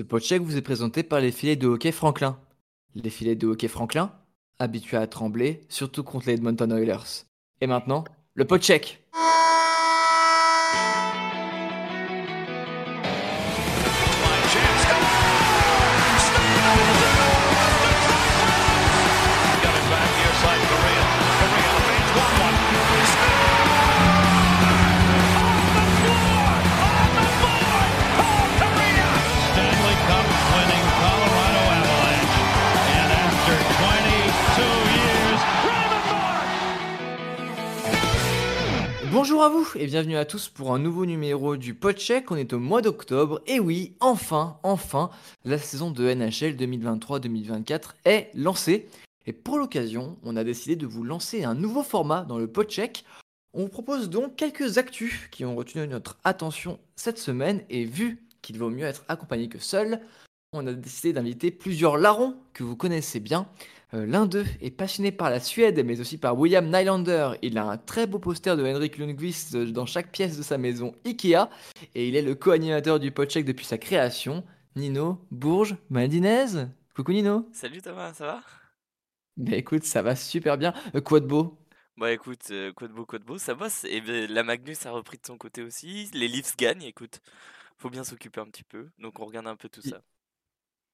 Ce podcheck vous est présenté par les filets de hockey Franklin. Les filets de hockey Franklin, habitués à trembler, surtout contre les Edmonton Oilers. Et maintenant, le podcheck. Bonjour à vous et bienvenue à tous pour un nouveau numéro du Podcheck. On est au mois d'octobre et oui, enfin, enfin, la saison de NHL 2023-2024 est lancée. Et pour l'occasion, on a décidé de vous lancer un nouveau format dans le Podcheck. On vous propose donc quelques actus qui ont retenu notre attention cette semaine et vu qu'il vaut mieux être accompagné que seul, on a décidé d'inviter plusieurs larrons que vous connaissez bien. Euh, L'un d'eux est passionné par la Suède, mais aussi par William Nylander. Il a un très beau poster de Henrik Lundqvist euh, dans chaque pièce de sa maison Ikea, et il est le co-animateur du Podcheck depuis sa création. Nino Bourges Madinez. Coucou Nino. Salut Thomas, ça va? Bah écoute, ça va super bien. Euh, quoi de beau? Bah écoute, euh, quoi de beau, quoi de beau, ça bosse. Et ben, la Magnus a repris de son côté aussi. Les Leafs gagnent, écoute. Faut bien s'occuper un petit peu. Donc on regarde un peu tout ça.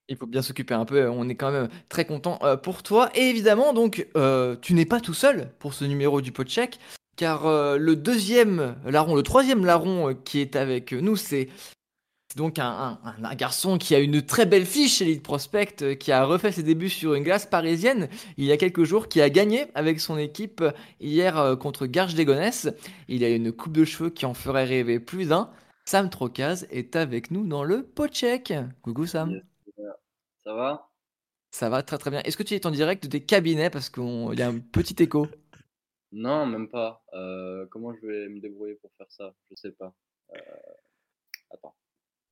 Il faut bien s'occuper un peu, on est quand même très content euh, pour toi. Et évidemment, donc, euh, tu n'es pas tout seul pour ce numéro du Podcheck, car euh, le deuxième larron, le troisième larron qui est avec nous, c'est donc un, garçon qui a une très belle fiche Elite Prospect, qui a refait ses débuts sur une glace parisienne il y a quelques jours, qui a gagné avec son équipe hier contre Garges Légonesse. Il a une coupe de cheveux qui en ferait rêver plus d'un. Sam Trocaz est avec nous dans le Podcheck. Coucou Sam. Ça va? Ça va très très bien. Est-ce que tu es en direct de tes cabinets? Parce qu'il y a un petit écho Non, même pas. Euh, comment je vais me débrouiller pour faire ça? Je sais pas. Euh, Attends.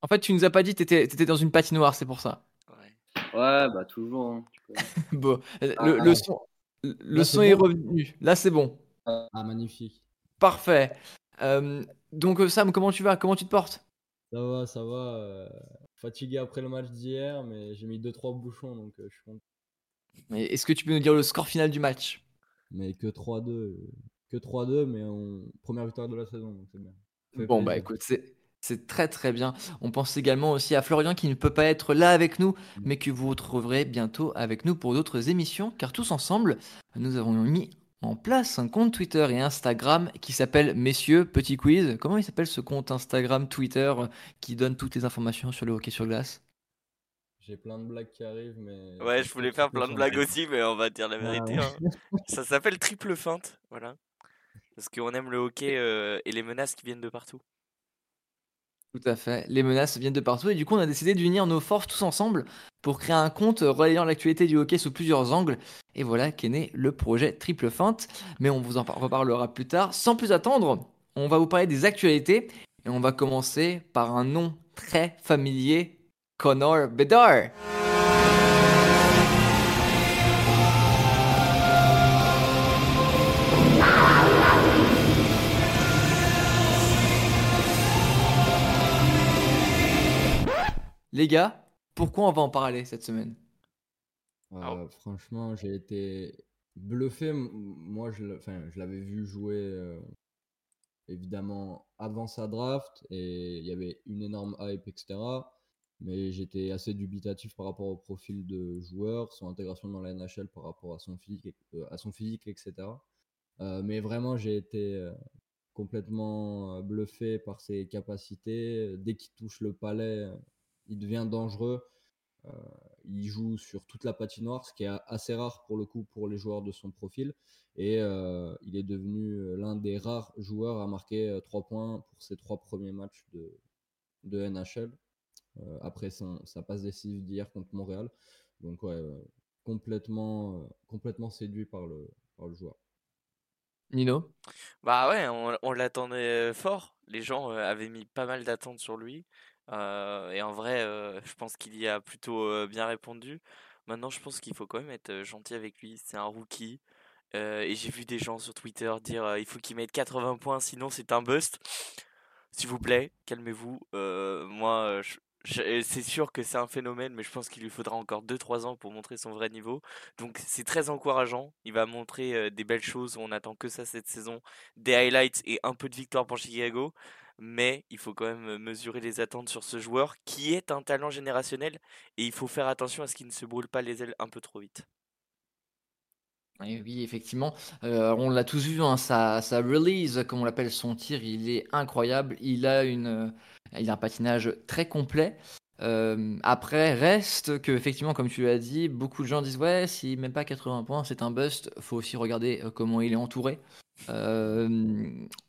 En fait, tu nous as pas dit que tu étais, dans une patinoire, c'est pour ça. Ouais. Ouais, bah toujours. hein. Bon, le, Ah, le son, le Là, son est bon revenu. Là, c'est bon. Ah, magnifique. Parfait. Euh, donc, Sam, comment tu vas? Comment tu te portes? Ça va, ça va. Fatigué après le match d'hier, mais j'ai mis 2-3 bouchons, donc euh, je suis content. Mais Est-ce que tu peux nous dire le score final du match? Mais que 3-2. euh, Que 3-2, mais en première victoire de la saison, donc c'est bien. Bon, bah écoute, c'est. C'est très très bien. On pense également aussi à Florian qui ne peut pas être là avec nous, mais que vous retrouverez bientôt avec nous pour d'autres émissions, car tous ensemble, nous avons mis en place un compte Twitter et Instagram qui s'appelle Messieurs Petit Quiz. Comment il s'appelle ce compte Instagram, Twitter euh, qui donne toutes les informations sur le hockey sur glace? J'ai plein de blagues qui arrivent, mais. Ouais, je voulais faire plein de blagues aussi, mais on va dire la Ah, vérité. ouais. hein. Ça s'appelle triple feinte, voilà. Parce qu'on aime le hockey euh, et les menaces qui viennent de partout. Tout à fait. Les menaces viennent de partout et du coup on a décidé d'unir nos forces tous ensemble pour créer un compte relayant l'actualité du hockey sous plusieurs angles. Et voilà qu'est né le projet Triple Feinte. Mais on vous en par- reparlera plus tard. Sans plus attendre, on va vous parler des actualités et on va commencer par un nom très familier, Connor Bedard. Les gars, pourquoi on va en parler cette semaine? Euh, franchement, j'ai été bluffé. Moi, je l'a- enfin, je l'avais vu jouer euh, évidemment avant sa draft et il y avait une énorme hype, etc. Mais j'étais assez dubitatif par rapport au profil de joueur, son intégration dans la NHL par rapport à son physique, euh, à son physique etc. Euh, mais vraiment, j'ai été complètement bluffé par ses capacités. Dès qu'il touche le palais, il devient dangereux. Euh, il joue sur toute la patinoire, ce qui est assez rare pour le coup pour les joueurs de son profil. Et euh, il est devenu euh, l'un des rares joueurs à marquer 3 points pour ses trois premiers matchs de, de NHL. euh, après son, sa passe décisive d'hier contre Montréal. Donc ouais, complètement, euh, complètement séduit par le, par le joueur. Nino? Bah ouais, on, on l'attendait fort. Les gens euh, avaient mis pas mal d'attentes sur lui. Euh, et en vrai, euh, je pense qu'il y a plutôt euh, bien répondu. Maintenant, je pense qu'il faut quand même être gentil avec lui. C'est un rookie. Et j'ai vu des gens sur Twitter dire il faut qu'il mette 80 points, sinon c'est un bust. S'il vous plaît, calmez-vous. Moi, C'est sûr que c'est un phénomène, mais je pense qu'il lui faudra encore deux trois ans pour montrer son vrai niveau. Donc c'est très encourageant. Il va montrer des belles choses. On attend que ça cette saison. Des highlights et un peu de victoire pour Chicago. Mais il faut quand même mesurer les attentes sur ce joueur qui est un talent générationnel. Et il faut faire attention à ce qu'il ne se brûle pas les ailes un peu trop vite. Oui, effectivement, euh, on l'a tous vu, hein, sa, release, comme on l'appelle, son tir, il est incroyable. Il a une, euh, un patinage très complet. Euh, après, reste que, effectivement, comme tu l'as dit, beaucoup de gens disent ouais, s'il met pas 80 points, c'est un bust. Faut aussi regarder comment il est entouré. Euh,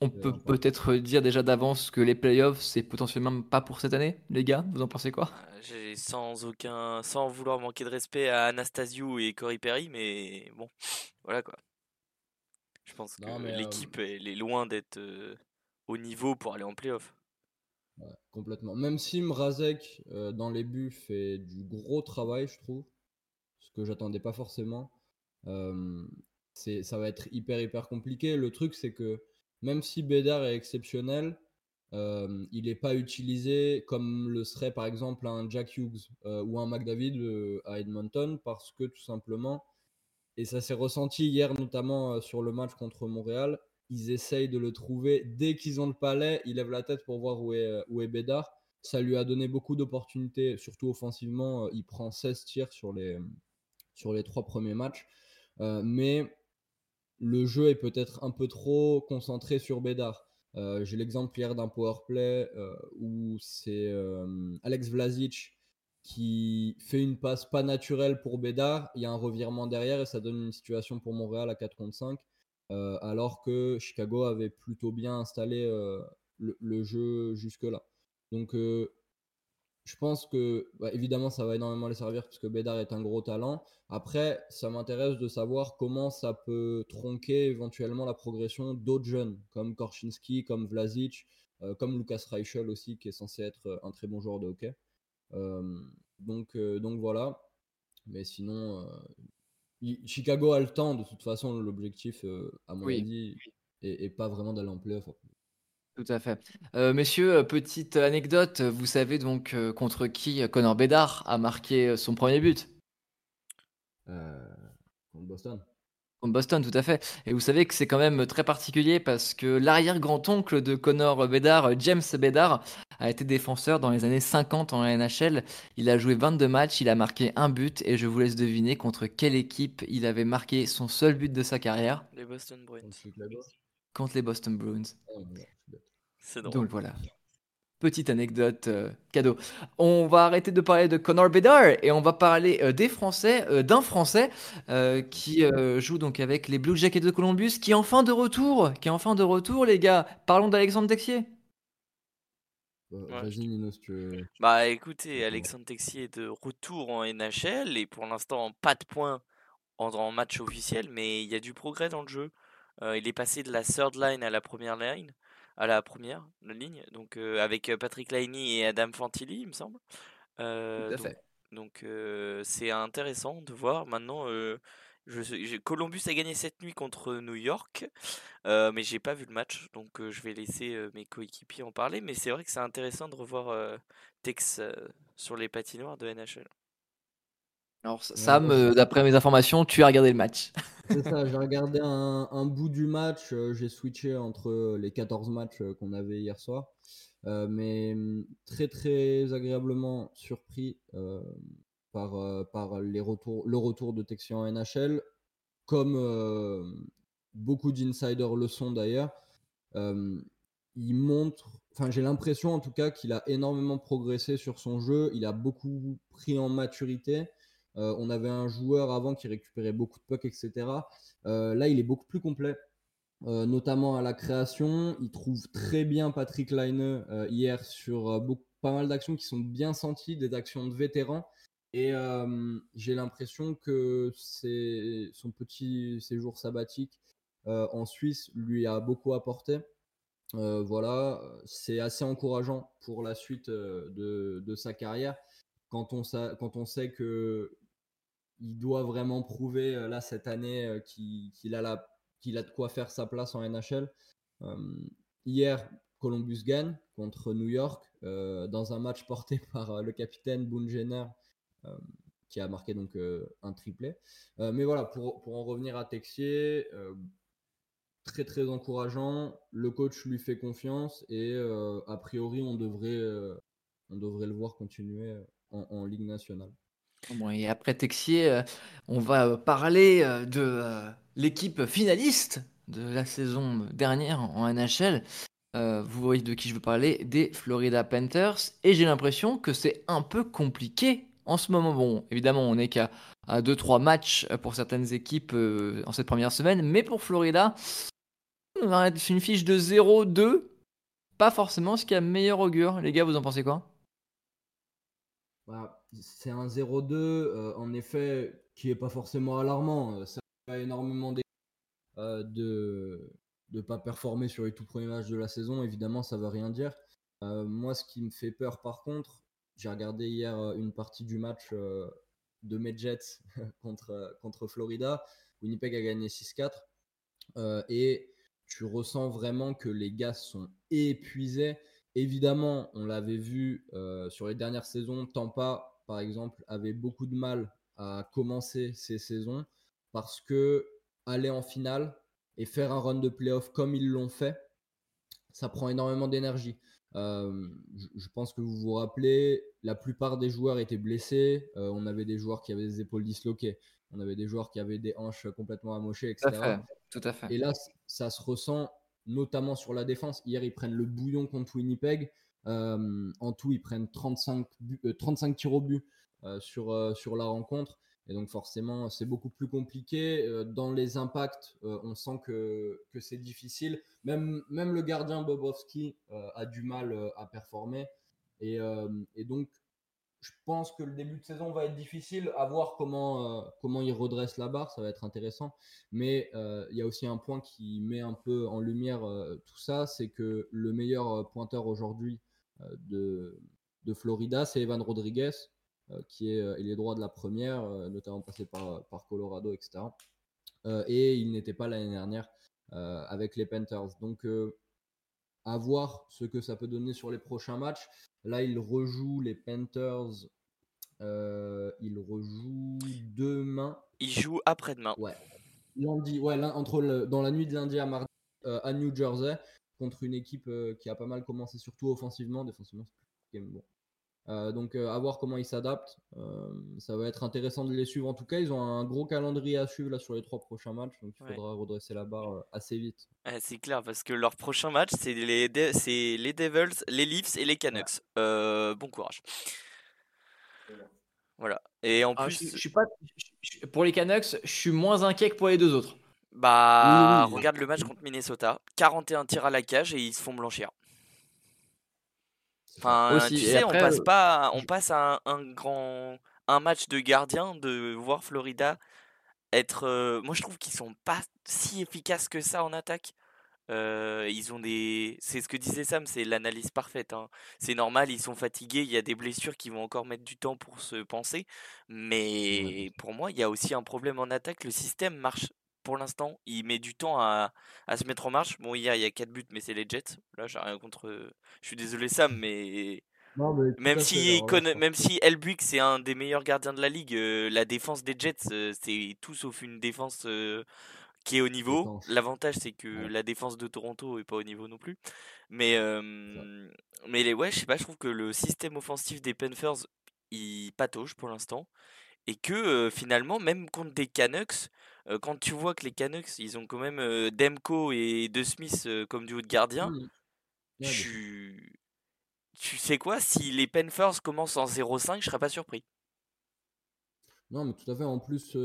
on peut peut-être dire déjà d'avance que les playoffs, c'est potentiellement pas pour cette année, les gars. Vous en pensez quoi? Euh, J'ai sans aucun, sans vouloir manquer de respect à Anastasiou et Cory Perry, mais bon, voilà quoi. Je pense que Non, euh, l'équipe elle est loin d'être euh, au niveau pour aller en playoff. Ouais, complètement. Même si Mrazek, euh, dans les buts, fait du gros travail, je trouve, ce que j'attendais pas forcément, euh, c'est, ça va être hyper, hyper compliqué. Le truc, c'est que même si Bédard est exceptionnel, euh, il n'est pas utilisé comme le serait par exemple un Jack Hughes euh, ou un McDavid euh, à Edmonton, parce que tout simplement, et ça s'est ressenti hier notamment sur le match contre Montréal, ils essayent de le trouver. Dès qu'ils ont le palais, ils lèvent la tête pour voir où est, où est Bédard. Ça lui a donné beaucoup d'opportunités, surtout offensivement. Il prend 16 tirs sur les, sur les trois premiers matchs. Mais le jeu est peut-être un peu trop concentré sur Bédard. Euh, J'ai l'exemple hier d'un powerplay euh, où c'est euh, Alex Vlasic qui fait une passe pas naturelle pour Bédard. Il y a un revirement derrière et ça donne une situation pour Montréal à 4 contre 5. euh, alors que Chicago avait plutôt bien installé le, le jeu jusque-là. Donc je pense que, bah, évidemment, ça va énormément les servir parce que Bédard est un gros talent. Après, ça m'intéresse de savoir comment ça peut tronquer éventuellement la progression d'autres jeunes, comme Korchinski, comme Vlasic, euh, comme Lucas Reichel aussi, qui est censé être euh, un très bon joueur de hockey. Euh, donc, euh, donc voilà. Mais sinon, Chicago a le temps, de toute façon, l'objectif, à mon Oui. avis, est, est pas vraiment d'aller en playoff. Tout à fait. Euh, messieurs, euh, petite anecdote, vous savez donc euh, contre qui euh, Connor Bedard a marqué euh, son premier but? Euh, contre Boston. Contre Boston, tout à fait. Et vous savez que c'est quand même très particulier parce que l'arrière-grand-oncle de Connor Bedard, euh, James Bedard, a été défenseur dans les années 50 en NHL. Il a joué 22 matchs, il a marqué un but et je vous laisse deviner contre quelle équipe il avait marqué son seul but de sa carrière Les Boston Bruins. Contre Chicago. Contre les Boston Bruins. Oh. C'est drôle. Donc voilà. Petite anecdote euh, cadeau. On va arrêter de parler de Connor Bedard et on va parler euh, des Français, euh, d'un Français euh, qui euh, joue donc avec les Blue Jackets de Columbus, qui est enfin de retour, qui est enfin de retour, les gars. Parlons d'Alexandre Texier. Bah, Ouais. Vas-y, Nino, si tu veux. Bah écoutez. Alexandre Texier est de retour en NHL et pour l'instant pas de points en, en match officiel, mais il y a du progrès dans le jeu. Euh, il est passé de la third line à la première line, à la première ligne, donc euh, avec euh, Patrick Laine et Adam Fantilli, il me semble. Euh, Tout à donc fait. donc, euh, c'est intéressant de voir. Maintenant, je Columbus a gagné cette nuit contre New York, mais j'ai pas vu le match, donc je vais laisser mes coéquipiers en parler. Mais c'est vrai que c'est intéressant de revoir Tex sur les patinoires de NHL. Alors Sam, euh, d'après mes informations, tu as regardé le match. C'est ça, j'ai regardé un, un bout du match, euh, j'ai switché entre les 14 matchs euh, qu'on avait hier soir, Euh, mais hum, très très agréablement surpris euh, par, euh, par les retours, le retour de Texian en NHL, comme euh, beaucoup d'insiders le sont d'ailleurs. Euh, il montre, enfin j'ai l'impression en tout cas qu'il a énormément progressé sur son jeu, il a beaucoup pris en maturité. Euh, on avait un joueur avant qui récupérait beaucoup de pucks, etc. Euh, là, il est beaucoup plus complet, euh, notamment à la création. Il trouve très bien Patrick Laine hier sur beaucoup, pas mal d'actions qui sont bien senties, des actions de vétérans. Et j'ai l'impression que son petit séjour sabbatique en Suisse lui a beaucoup apporté. Voilà, c'est assez encourageant pour la suite de, sa carrière quand on sait que il doit vraiment prouver euh, là cette année euh, qu'il a, de quoi faire sa place en NHL. Euh, hier, Columbus gagne contre New York dans un match porté par le capitaine Boone Jenner, qui a marqué donc un triplé. Mais voilà, pour, en revenir à Texier, très très encourageant. Le coach lui fait confiance et a priori on devrait, le voir continuer en Ligue nationale. Bon, et après Texier, euh, on va euh, parler euh, de l'équipe finaliste de la saison dernière en NHL. Vous voyez de qui je veux parler, des Florida Panthers. Et j'ai l'impression que c'est un peu compliqué en ce moment. Bon, évidemment, on n'est qu'à 2-3 matchs pour certaines équipes en cette première semaine. Mais pour Florida, on une fiche de 0-2. Pas forcément ce qui a meilleur augure. Les gars, vous en pensez quoi? Bah, c'est un 0-2, euh, en effet, qui est pas forcément alarmant. Euh, Ça a énormément euh, de ne pas performer sur les tout premiers matchs de la saison. Évidemment, ça veut rien dire. Euh, moi, ce qui me fait peur, par contre, j'ai regardé hier une partie du match de mes Jets contre, Florida. Winnipeg a gagné 6-4. Euh, et tu ressens vraiment que les gars sont épuisés. Évidemment, on l'avait vu sur les dernières saisons, Tampa, par exemple, avait beaucoup de mal à commencer ces saisons parce que aller en finale et faire un run de playoff comme ils l'ont fait, ça prend énormément d'énergie. Euh, je, pense que vous vous rappelez, la plupart des joueurs étaient blessés. Euh, on avait des joueurs qui avaient des épaules disloquées. On avait des joueurs qui avaient des hanches complètement amochées, Tout à etc. fait. Tout à fait. Et là, ça se ressent notamment sur la défense. Hier, ils prennent le bouillon contre Winnipeg. Euh, en tout, ils prennent 35, buts- euh, 35 tirs au but euh, sur, euh, sur la rencontre. Et donc forcément, c'est beaucoup plus compliqué. Euh, dans les impacts, euh, on sent que, que c'est difficile. Même, même le gardien Bobrovski euh, a du mal euh, à performer. Et, euh, et donc, je pense que le début de saison va être difficile. À voir comment, euh, comment il redresse la barre, ça va être intéressant. Mais euh, il y a aussi un point qui met un peu en lumière euh, tout ça, c'est que le meilleur euh, pointeur aujourd'hui euh, de, de Florida, c'est Evan Rodriguez, euh, qui est euh, il est droit de la première, euh, notamment passé par, par Colorado, etc. Et il n'était pas l'année dernière avec les Panthers. Donc, à voir ce que ça peut donner sur les prochains matchs. Là, il rejoue les Panthers. Euh, il rejoue demain. Il joue après-demain. Ouais. Lundi, ouais, entre le- dans la nuit de lundi à mardi euh, à New Jersey contre une équipe euh, qui a pas mal commencé, surtout offensivement. Défensivement, c'est plus bon. Euh, donc, euh, à voir comment ils s'adaptent. Euh, ça va être intéressant de les suivre. En tout cas, ils ont un gros calendrier à suivre là sur les trois prochains matchs. Donc, il Ouais. faudra redresser la barre euh, assez vite. Ouais, c'est clair, parce que leur prochain match, c'est les, De- c'est les Devils, les Leafs et les Canucks. Euh, bon courage. Voilà. Et en Ah, plus, je, je suis pas, je- je- pour les Canucks, je suis moins inquiet que pour les deux autres. Bah, regarde le match contre Minnesota. 41 tirs à la cage et ils se font blanchir. Enfin, Aussi, tu sais, après, on passe euh, pas, on passe à un, un grand, un match de gardien de voir Florida être. euh, moi, je trouve qu'ils sont pas si efficaces que ça en attaque. Euh, ils ont des, c'est ce que disait Sam, c'est l'analyse parfaite. hein. C'est normal, ils sont fatigués, il y a des blessures qui vont encore mettre du temps pour se penser. Mais pour moi, il y a aussi un problème en attaque. Le système marche pour l'instant, il met du temps à, à se mettre en marche. Bon, hier, il y a 4 buts, mais c'est les Jets. Là, j'ai rien contre. Je suis désolé, Sam, mais Non, mais tout même si, alors là, Con- je pense même si Elbuick, c'est un des meilleurs gardiens de la ligue, euh, la défense des Jets, euh, c'est tout sauf une défense euh, qui est au niveau. L'avantage, c'est que Ouais. la défense de Toronto est pas au niveau non plus. Mais, euh, mais les, ouais, je sais pas, je trouve que le système offensif des Panthers, il patauge pour l'instant. Et que euh, finalement, même contre des Canucks, euh, quand tu vois que les Canucks, ils ont quand même euh, Demko et De Smith comme duo de gardien, Mmh. Tu... tu sais quoi, si les Panthers commencent en 0-5, je serais pas surpris. Non, mais tout à fait. En plus,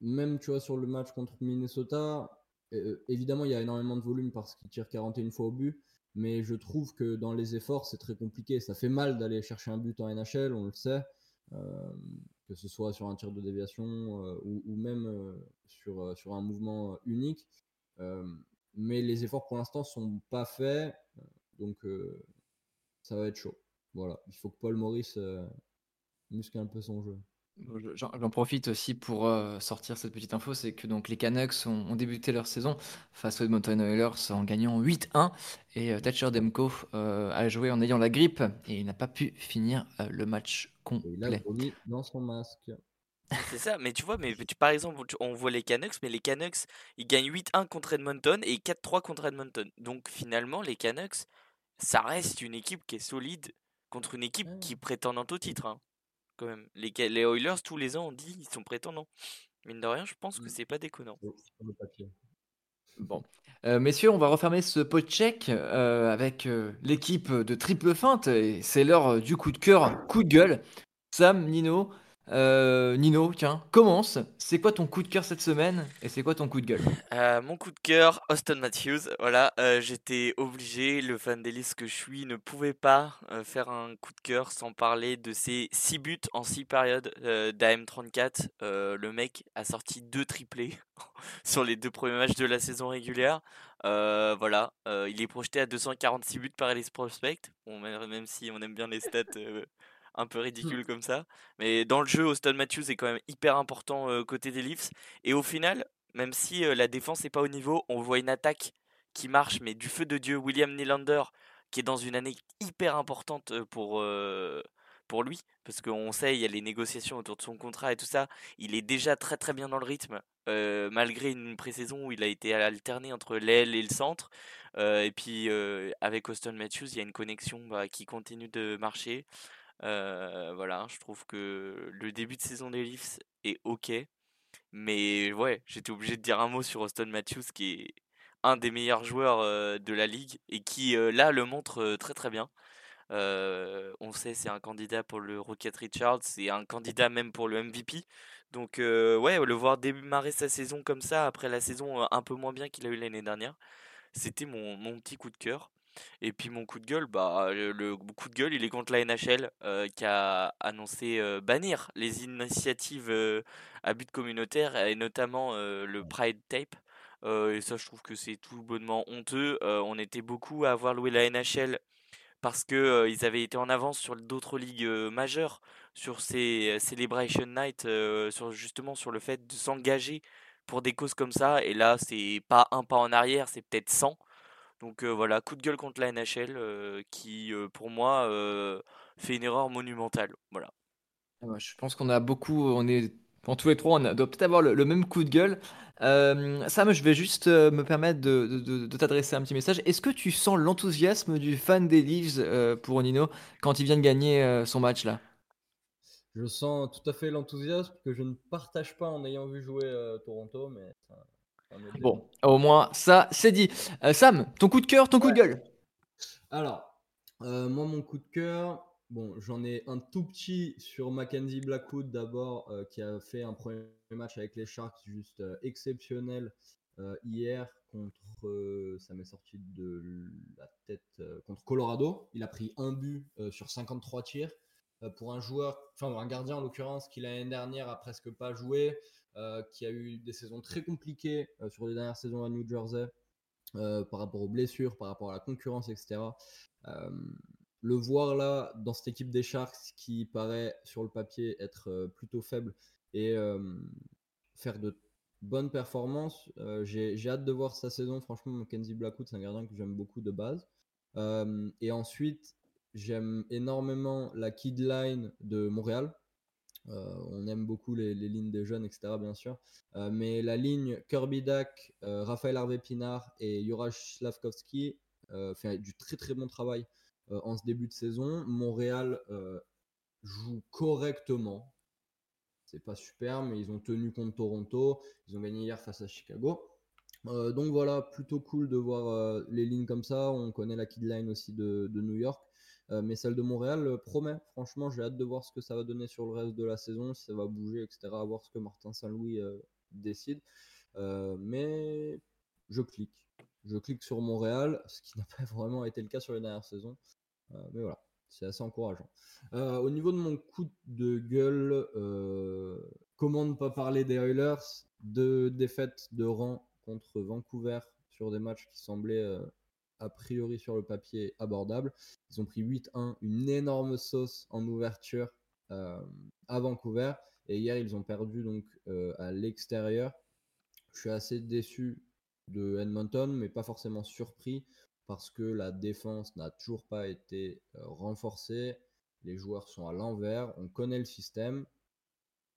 même tu vois, sur le match contre Minnesota, évidemment, il y a énormément de volume parce qu'ils tirent 41 fois au but. Mais je trouve que dans les efforts, c'est très compliqué. Ça fait mal d'aller chercher un but en NHL, on le sait. euh, que ce soit sur un tir de déviation euh, ou, même euh, sur, euh, sur un mouvement unique. Mais les efforts pour l'instant sont pas faits. Donc, ça va être chaud. Voilà. Il faut que Paul Maurice muscle un peu son jeu. J'en j'en profite aussi pour euh, sortir cette petite info, c'est que donc les Canucks ont, ont débuté leur saison face aux Edmonton Oilers en gagnant 8-1 et euh, Thatcher Demko euh, a joué en ayant la grippe et il n'a pas pu finir euh, le match Et il a complet. vomi dans son masque. C'est ça, mais tu vois, mais tu- par exemple, tu- on voit les Canucks, mais les Canucks, ils gagnent 8-1 contre Edmonton et 4-3 contre Edmonton. Donc finalement, les Canucks, ça reste une équipe qui est solide contre une équipe Ouais. qui prétend au titre, hein, quand même. Les, Oilers, tous les ans, on dit ils sont prétendants. Mine de rien, je pense que Mm. c'est pas déconnant. Bon. Euh, messieurs, on va refermer ce pot check euh, avec euh, l'équipe de triple feinte et c'est l'heure du coup de cœur, coup de gueule. Sam, Nino, euh, Nino, tiens, commence. C'est quoi ton coup de cœur cette semaine et c'est quoi ton coup de gueule? Euh, mon coup de cœur, Austin Matthews. Voilà, euh, j'étais obligé, le fan d'Ellis que je suis ne pouvait pas faire un coup de cœur sans parler de ses 6 buts en 6 périodes euh, d'AM34. Euh, le mec a sorti deux triplés sur les deux premiers matchs de la saison régulière. Voilà, il est projeté à 246 buts par Ellis Prospect. Même, si on aime bien les stats un peu ridicules comme ça. Mais dans le jeu, Austin Matthews est quand même hyper important euh, côté des Leafs. Et au final, même si euh, la défense n'est pas au niveau, on voit une attaque qui marche, mais du feu de Dieu, William Nylander, qui est dans une année hyper importante pour, euh, pour lui, parce qu'on sait, il y a les négociations autour de son contrat et tout ça, il est déjà très très bien dans le rythme, euh, malgré une pré-saison où il a été alterné entre l'aile et le centre. Euh, et puis avec Austin Matthews, il y a une connexion bah, qui continue de marcher. Euh, voilà, je trouve que le début de saison des Leafs est ok. Mais ouais, j'étais obligé de dire un mot sur Austin Matthews, qui est un des meilleurs joueurs euh, de la ligue et qui euh, là le montre très très bien. On sait c'est un candidat pour le Rocket Richards, c'est un candidat même pour le MVP. Donc ouais, le voir démarrer sa saison comme ça après la saison un peu moins bien qu'il a eu l'année dernière, c'était mon, mon petit coup de cœur. Et puis mon coup de gueule, bah le, le coup de gueule, il est contre la NHL euh, qui a annoncé euh, bannir les initiatives euh, à but communautaire et notamment le Pride Tape. Et ça, je trouve que c'est tout bonnement honteux. On était beaucoup à avoir loué la NHL parce que ils avaient été en avance sur d'autres ligues majeures, sur ces Celebration Night, sur justement sur le fait de s'engager pour des causes comme ça. Et là, c'est pas un pas en arrière, c'est peut-être 100. Donc euh, voilà, coup de gueule contre la NHL euh, qui, euh, pour moi, euh, fait une erreur monumentale. Voilà. Ah bah, Je pense qu'on a beaucoup, on est, en tous les trois, on doit peut-être avoir le, le même coup de gueule. Euh, Sam, je vais juste me permettre de, de- de- de t'adresser un petit message. Est-ce que tu sens l'enthousiasme du fan des Leafs euh, pour Nino quand il vient de gagner euh, son match là? Je sens tout à fait l'enthousiasme que je ne partage pas en ayant vu jouer euh, Toronto, mais Bon, au moins ça, c'est dit. Euh, Sam, ton coup de cœur, ton coup de gueule. Alors, euh, moi, mon coup de cœur, bon, j'en ai un tout petit sur Mackenzie Blackwood d'abord, euh, qui a fait un premier match avec les Sharks juste euh, exceptionnel euh, hier contre, euh, ça m'est sorti de la tête, euh, contre Colorado. Il a pris un but euh, sur 53 tirs. Pour un joueur, enfin un gardien en l'occurrence, qui l'année dernière a presque pas joué, euh, qui a eu des saisons très compliquées euh, sur les dernières saisons à New Jersey. euh, par rapport aux blessures, par rapport à la concurrence, etc. Euh, le voir là dans cette équipe des Sharks qui paraît sur le papier être euh, plutôt faible et euh, faire de bonnes performances, euh, j'ai hâte de voir sa saison. Franchement, Mackenzie Blackwood, c'est un gardien que j'aime beaucoup de base. Euh, et ensuite, j'aime énormément la kid line de Montréal. Euh, on aime beaucoup les, lignes des jeunes, etc. Bien sûr. Euh, mais la ligne Kirby Dak, euh, Raphaël Harvey Pinard et Juraj Slavkovski fait du très très bon travail en ce début de saison. Montréal joue correctement. C'est pas super, mais ils ont tenu contre Toronto. Ils ont gagné hier face à Chicago. Donc voilà, plutôt cool de voir les lignes comme ça. On connaît la kid line aussi de New York. Euh, mais celle de Montréal euh, promet. Franchement, j'ai hâte de voir ce que ça va donner sur le reste de la saison, si ça va bouger, etc. À voir ce que Martin Saint-Louis euh, décide. Mais je clique. Je clique sur Montréal, ce qui n'a pas vraiment été le cas sur les dernières saisons. Mais voilà, c'est assez encourageant. Au niveau de mon coup de gueule, comment ne pas parler des Oilers? Deux défaites de rang contre Vancouver sur des matchs qui semblaient a priori sur le papier abordables. Ils ont pris 8-1, une énorme sauce en ouverture euh, à Vancouver. Et hier, ils ont perdu donc euh, à l'extérieur. Je suis assez déçu de Edmonton, mais pas forcément surpris parce que la défense n'a toujours pas été euh, renforcée. Les joueurs sont à l'envers, on connaît le système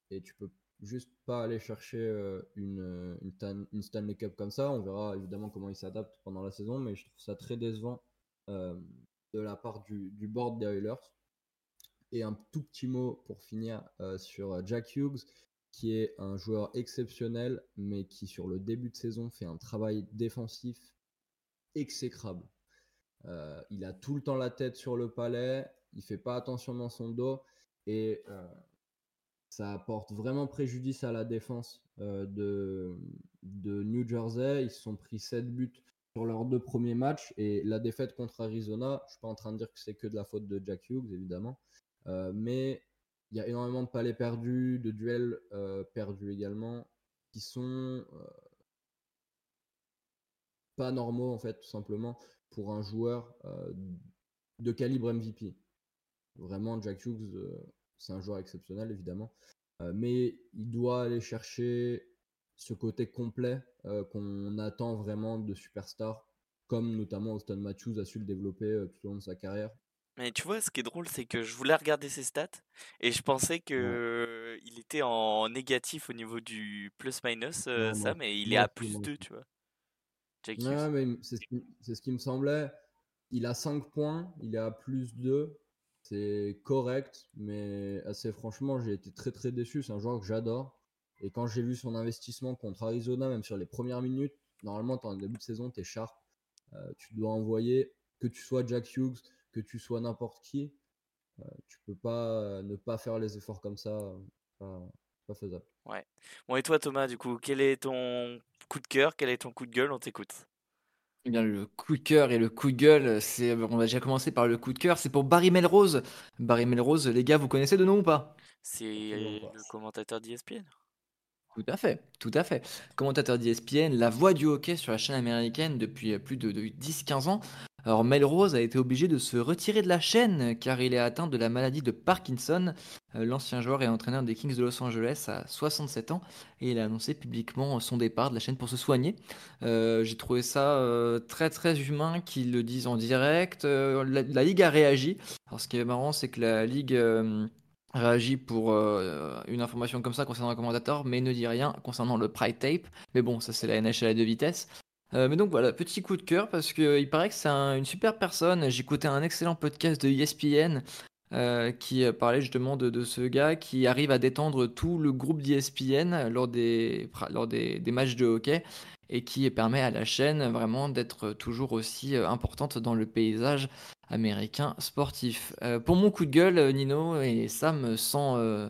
et tu peux juste pas aller chercher euh, une, Stan- une Stanley Cup comme ça. On verra évidemment comment ils s'adaptent pendant la saison, mais je trouve ça très décevant euh, de la part du, board des Oilers. Et un tout petit mot pour finir euh, sur Jack Hughes, qui est un joueur exceptionnel, mais qui sur le début de saison fait un travail défensif exécrable. Euh, il a tout le temps la tête sur le palais, il fait pas attention dans son dos et euh, ça apporte vraiment préjudice à la défense euh, de, de New Jersey. Ils se sont pris 7 buts sur leurs deux premiers matchs et la défaite contre Arizona, je suis pas en train de dire que c'est que de la faute de Jack Hughes évidemment, euh, mais il y a énormément de palais perdus, de duels euh, perdus également, qui sont pas normaux en fait tout simplement pour un joueur de calibre MVP. Vraiment, Jack Hughes, c'est un joueur exceptionnel évidemment, Euh, mais il doit aller chercher ce côté complet euh, qu'on attend vraiment de superstars, comme notamment Austin Matthews a su le développer euh, tout au long de sa carrière. Mais tu vois, ce qui est drôle, c'est que je voulais regarder ses stats et je pensais que il était en négatif au niveau du plus-minus, ça, mais il est à plus moi 2, aussi. tu vois. Ouais, mais c'est ce, qui- c'est ce qui me semblait. Il a 5 points, il est à plus 2. C'est correct, mais assez franchement, j'ai été très très déçu. C'est un joueur que j'adore. Et quand j'ai vu son investissement contre Arizona, même sur les premières minutes, normalement, en début de saison, tu es sharp. Euh, tu dois envoyer, que tu sois Jack Hughes, que tu sois n'importe qui, euh, tu peux pas euh, ne pas faire les efforts comme ça. euh, Pas, pas faisable. Bon, et toi, Thomas, du coup, quel est ton coup de cœur, quel est ton coup de gueule? On t'écoute. Eh bien, le coup de cœur et le coup de gueule, c'est, on va déjà commencer par le coup de cœur, c'est pour Barry Melrose. Barry Melrose, les gars, vous connaissez de nom ou pas? C'est pas. le commentateur d'ESPN. Tout à fait, tout à fait. Commentateur d'ESPN, la voix du hockey sur la chaîne américaine depuis euh, plus de, de 10-15 ans. Alors Melrose a été obligé de se retirer de la chaîne car il est atteint de la maladie de Parkinson. Euh, L'ancien joueur et entraîneur des Kings de Los Angeles a 67 ans et il a annoncé publiquement son départ de la chaîne pour se soigner. Euh, J'ai trouvé ça euh, très très humain qu'ils le disent en direct. La, Ligue a réagi. Alors ce qui est marrant c'est que la Ligue... réagit pour une information comme ça concernant un commentateur, mais ne dit rien concernant le Pride Tape. Mais bon, ça c'est la NHL à deux vitesses. Euh, mais donc voilà, petit coup de cœur parce qu'il paraît que c'est un- une super personne. J'écoutais un excellent podcast de ESPN euh, qui euh, parlait justement de, de ce gars qui arrive à détendre tout le groupe d'ESPN lors, des, matchs de hockey et qui permet à la chaîne vraiment d'être toujours aussi euh, importante dans le paysage américain sportif. Euh, pour mon coup de gueule, euh, Nino et Sam, sans, euh,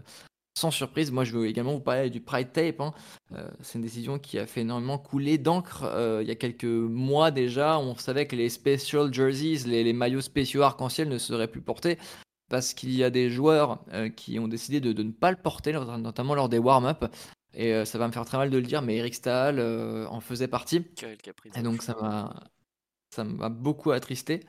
sans surprise, moi je veux également vous parler du Pride Tape. hein. Euh, c'est une décision qui a fait énormément couler d'encre euh, il y a quelques mois déjà. On savait que les special jerseys, les, les maillots spéciaux arc-en-ciel ne seraient plus portés parce qu'il y a des joueurs euh, qui ont décidé de, de ne pas le porter, notamment lors des warm-up. Et ça va me faire très mal de le dire, mais Eric Stahl en faisait partie. Et donc ça m'a ça m'a beaucoup attristé.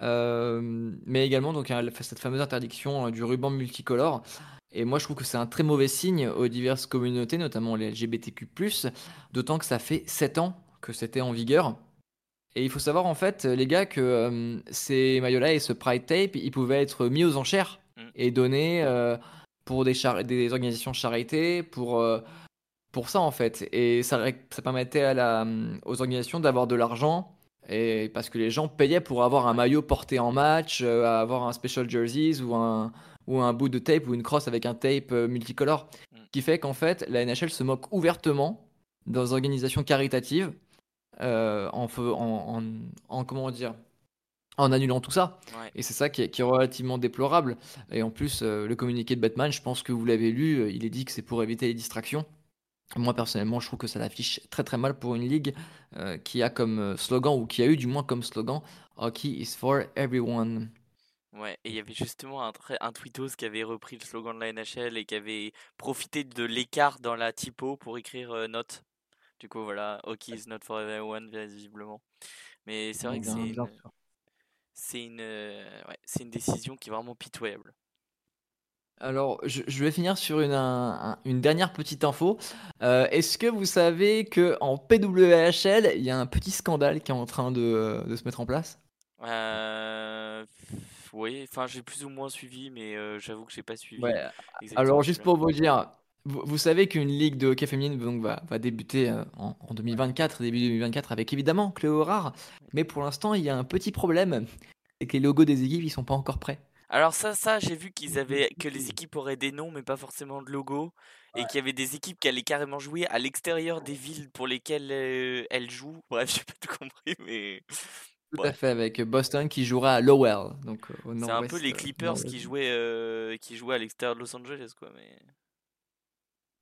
Mais également donc cette fameuse interdiction du ruban multicolore. Et moi je trouve que c'est un très mauvais signe aux diverses communautés, notamment les LGBTQ+, d'autant que ça fait 7 ans que c'était en vigueur. Et il faut savoir en fait, les gars, que euh, ces maillots-là et ce Pride Tape, ils pouvaient être mis aux enchères Mm. et donnés euh, pour des, organisations de charité, pour, euh, pour ça en fait. Et ça, permettait à la, aux organisations d'avoir de l'argent. Et parce que les gens payaient pour avoir un maillot porté en match, avoir un special jerseys ou un, ou un bout de tape ou une crosse avec un tape euh, multicolore. Mm. Ce qui fait qu'en fait, la NHL se moque ouvertement dans organisations caritatives euh, en, en, en, en- comment dire en annulant tout ça. Ouais. Et c'est ça qui est, qui est relativement déplorable. Et en plus, euh, le communiqué de Batman, je pense que vous l'avez lu, il est dit que c'est pour éviter les distractions. Moi, personnellement, je trouve que ça l'affiche très très mal pour une ligue euh, qui a comme slogan, ou qui a eu du moins comme slogan, Hockey is for everyone. Ouais, et il y avait justement un, trai- un tweetos qui avait repris le slogan de la NHL et qui avait profité de l'écart dans la typo pour écrire euh, note. Du coup, voilà, hockey is not for everyone, visiblement. Mais c'est vrai que c'est une, c'est une, euh, ouais, c'est une décision qui est vraiment pitoyable. Alors, je, je vais finir sur une, un- un- une dernière petite info. Euh, Est-ce que vous savez que en PWHL, il y a un petit scandale qui est en train de, de se mettre en place? Euh, oui, enfin j'ai plus ou moins suivi, mais euh, j'avoue que j'ai pas suivi Ouais, alors juste pour vous dire, vous, vous savez qu'une ligue de hockey féminine donc, va, va débuter euh, en, en 2024, début 2024, avec évidemment Cléo Rare, mais pour l'instant, il y a un petit problème, c'est que les logos des équipes, ils sont pas encore prêts. Alors ça, ça, j'ai vu qu'ils avaient que les équipes auraient des noms, mais pas forcément de logo, et qu'il y avait des équipes qui allaient carrément jouer à l'extérieur des villes pour lesquelles euh, elles jouent. Bref, j'ai pas tout compris, mais Tout à fait, avec Boston qui jouera à Lowell, donc euh, C'est un peu les euh, Clippers qui jouaient, euh, qui jouaient à l'extérieur de Los Angeles, quoi. Mais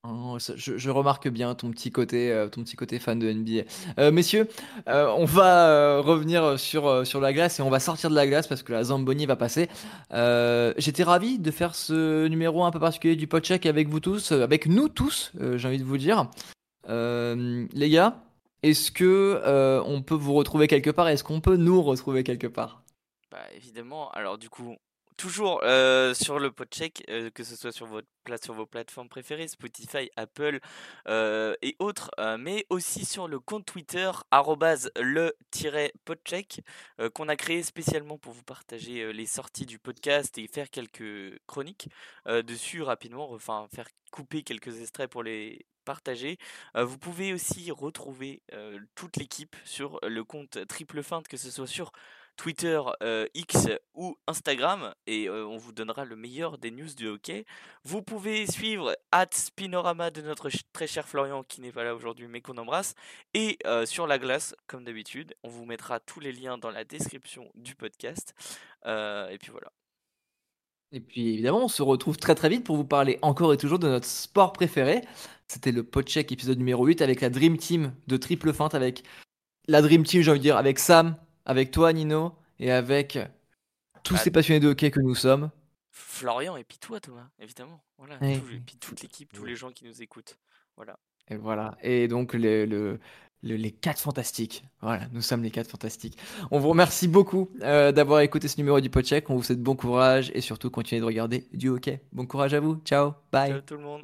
Oh, je, je remarque bien ton petit côté, ton petit côté fan de NBA. Euh, messieurs, euh, on va revenir sur, sur la glace et on va sortir de la glace parce que la Zamboni va passer. Euh, j'étais ravi de faire ce numéro un peu particulier du podcheck avec vous tous, avec nous tous, j'ai envie de vous dire. Les gars, est-ce que euh, on peut vous retrouver quelque part? Est-ce qu'on peut nous retrouver quelque part? Bah évidemment, alors du coup, toujours sur le podcheck, que ce soit sur votre sur vos plateformes préférées, Spotify, Apple et autres, mais aussi sur le compte Twitter le-podcheck qu'on a créé spécialement pour vous partager les sorties du podcast et faire quelques chroniques dessus rapidement, enfin faire couper quelques extraits pour les partager. Vous pouvez aussi retrouver toute l'équipe sur le compte Triple Feinte, que ce soit sur Twitter, euh, X ou Instagram et euh, on vous donnera le meilleur des news du hockey. Vous pouvez suivre at Spinorama de notre très cher Florian qui n'est pas là aujourd'hui mais qu'on embrasse et euh, sur la glace comme d'habitude. On vous mettra tous les liens dans la description du podcast. Et puis voilà. Et puis évidemment, on se retrouve très très vite pour vous parler encore et toujours de notre sport préféré. C'était le Podcheck épisode numéro 8 avec la Dream Team de Triple Feinte, avec la Dream Team, j'ai envie de dire, avec Sam, avec toi Nino, et avec tous Bah, ces passionnés de hockey que nous sommes. Florian et puis toi Thomas, évidemment. Voilà. Les- oui. puis toute l'équipe, tous les gens qui nous écoutent. Voilà. Et voilà. Et donc le, le- le- les 4 fantastiques. Voilà, nous sommes les 4 fantastiques. On vous remercie beaucoup euh, d'avoir écouté ce numéro du Podcheck. On vous souhaite bon courage et surtout continuez de regarder du hockey. Bon courage à vous. Ciao. Bye. Ciao tout le monde.